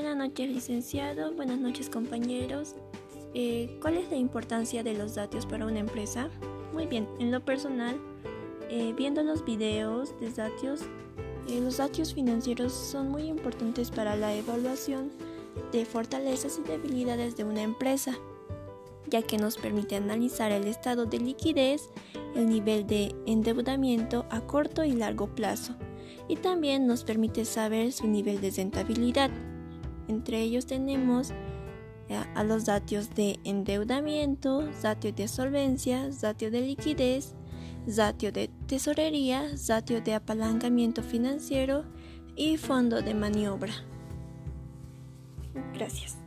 noches, licenciado. Buenas noches, compañeros. Eh, ¿Cuál es la importancia de los datos para una empresa? Muy bien, en lo personal, eh, viendo los videos de datos, eh, los datos financieros son muy importantes para la evaluación de fortalezas y debilidades de una empresa, ya que nos permite analizar el estado de liquidez, el nivel de endeudamiento a corto y largo plazo, y también nos permite saber su nivel de rentabilidad. Entre ellos tenemos eh, a los datos de endeudamiento, datos de solvencia, datos de liquidez, datos de tesorería, datos de apalancamiento financiero y fondo de maniobra. Gracias.